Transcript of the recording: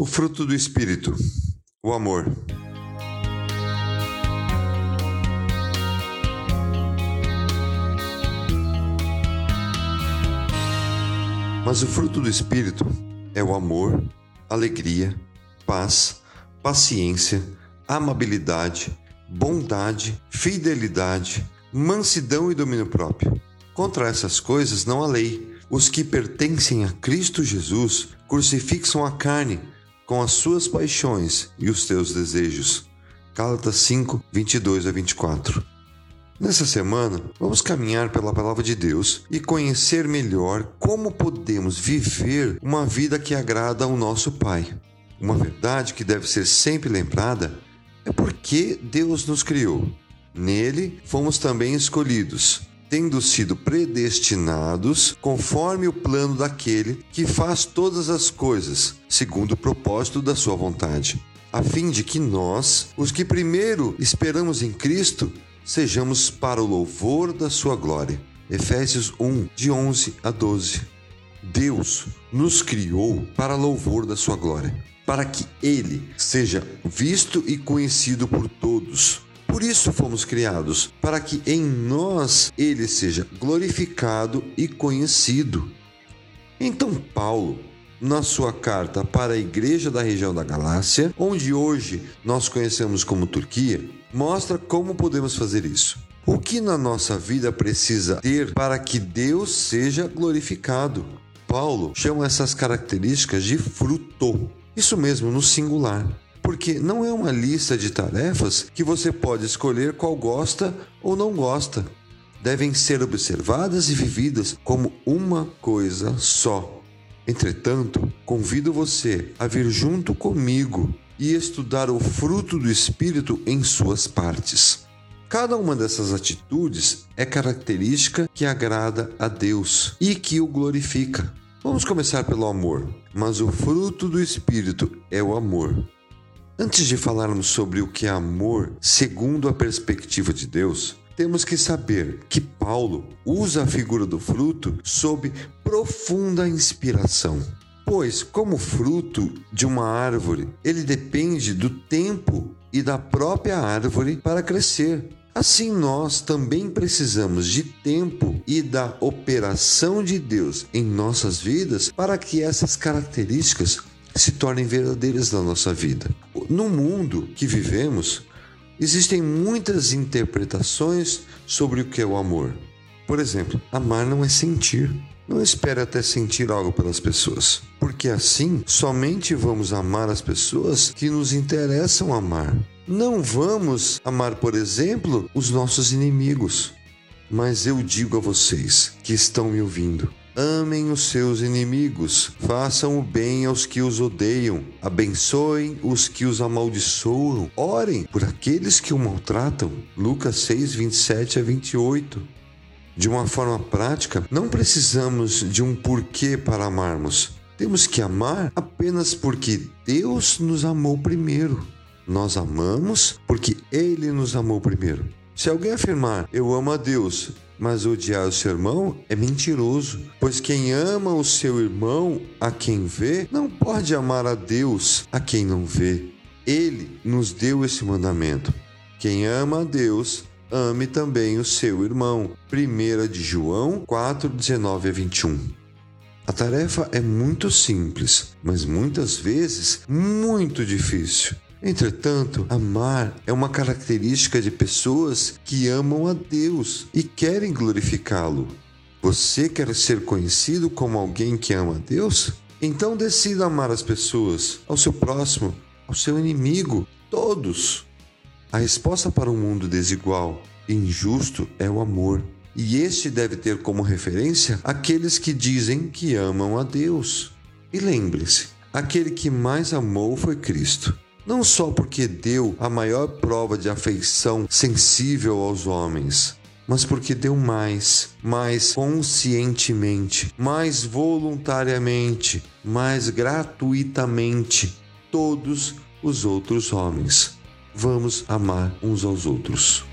O fruto do Espírito, o amor. Mas o fruto do Espírito é o amor, alegria, paz, paciência, amabilidade, bondade, fidelidade, mansidão e domínio próprio. Contra essas coisas não há lei. Os que pertencem a Cristo Jesus crucifixam a carne com as suas paixões e os seus desejos. Gálatas 5, 22 a 24. Nessa semana, vamos caminhar pela palavra de Deus e conhecer melhor como podemos viver uma vida que agrada ao nosso Pai. Uma verdade que deve ser sempre lembrada é porque Deus nos criou. Nele fomos também escolhidos, tendo sido predestinados conforme o plano daquele que faz todas as coisas, segundo o propósito da sua vontade, a fim de que nós, os que primeiro esperamos em Cristo, sejamos para o louvor da sua glória. Efésios 1, de 11 a 12. Deus nos criou para louvor da sua glória, para que ele seja visto e conhecido por todos. Por isso fomos criados, para que em nós ele seja glorificado e conhecido. Então, Paulo, na sua carta para a igreja da região da Galácia, onde hoje nós conhecemos como Turquia, mostra como podemos fazer isso. O que na nossa vida precisa ter para que Deus seja glorificado? Paulo chama essas características de fruto. Isso mesmo, no singular. Porque não é uma lista de tarefas que você pode escolher qual gosta ou não gosta. Devem ser observadas e vividas como uma coisa só. Entretanto, convido você a vir junto comigo e estudar o fruto do Espírito em suas partes. Cada uma dessas atitudes é característica que agrada a Deus e que o glorifica. Vamos começar pelo amor, mas o fruto do Espírito é o amor. Antes de falarmos sobre o que é amor segundo a perspectiva de Deus, temos que saber que Paulo usa a figura do fruto sob profunda inspiração. Pois, como fruto de uma árvore, ele depende do tempo e da própria árvore para crescer. Assim, nós também precisamos de tempo e da operação de Deus em nossas vidas para que essas características se tornem verdadeiras na nossa vida. No mundo que vivemos, existem muitas interpretações sobre o que é o amor. Por exemplo, amar não é sentir. Não espere até sentir algo pelas pessoas, porque assim somente vamos amar as pessoas que nos interessam amar. Não vamos amar, por exemplo, os nossos inimigos. Mas eu digo a vocês que estão me ouvindo: amem os seus inimigos, façam o bem aos que os odeiam, abençoem os que os amaldiçoam, orem por aqueles que o maltratam. Lucas 6, 27 a 28. De uma forma prática, não precisamos de um porquê para amarmos. Temos que amar apenas porque Deus nos amou primeiro. Nós amamos porque Ele nos amou primeiro. Se alguém afirmar eu amo a Deus, mas odiar o seu irmão é mentiroso, pois quem ama o seu irmão a quem vê, não pode amar a Deus a quem não vê. Ele nos deu esse mandamento. Quem ama a Deus ame também o seu irmão. 1 de João 4, 19 a 21. A tarefa é muito simples, mas muitas vezes muito difícil. Entretanto, amar é uma característica de pessoas que amam a Deus e querem glorificá-lo. Você quer ser conhecido como alguém que ama a Deus? Então decida amar as pessoas, ao seu próximo, ao seu inimigo, todos. A resposta para um mundo desigual e injusto é o amor. E este deve ter como referência aqueles que dizem que amam a Deus. E lembre-se: aquele que mais amou foi Cristo. Não só porque deu a maior prova de afeição sensível aos homens, mas porque deu mais, mais conscientemente, mais voluntariamente, mais gratuitamente todos os outros homens vamos amar uns aos outros.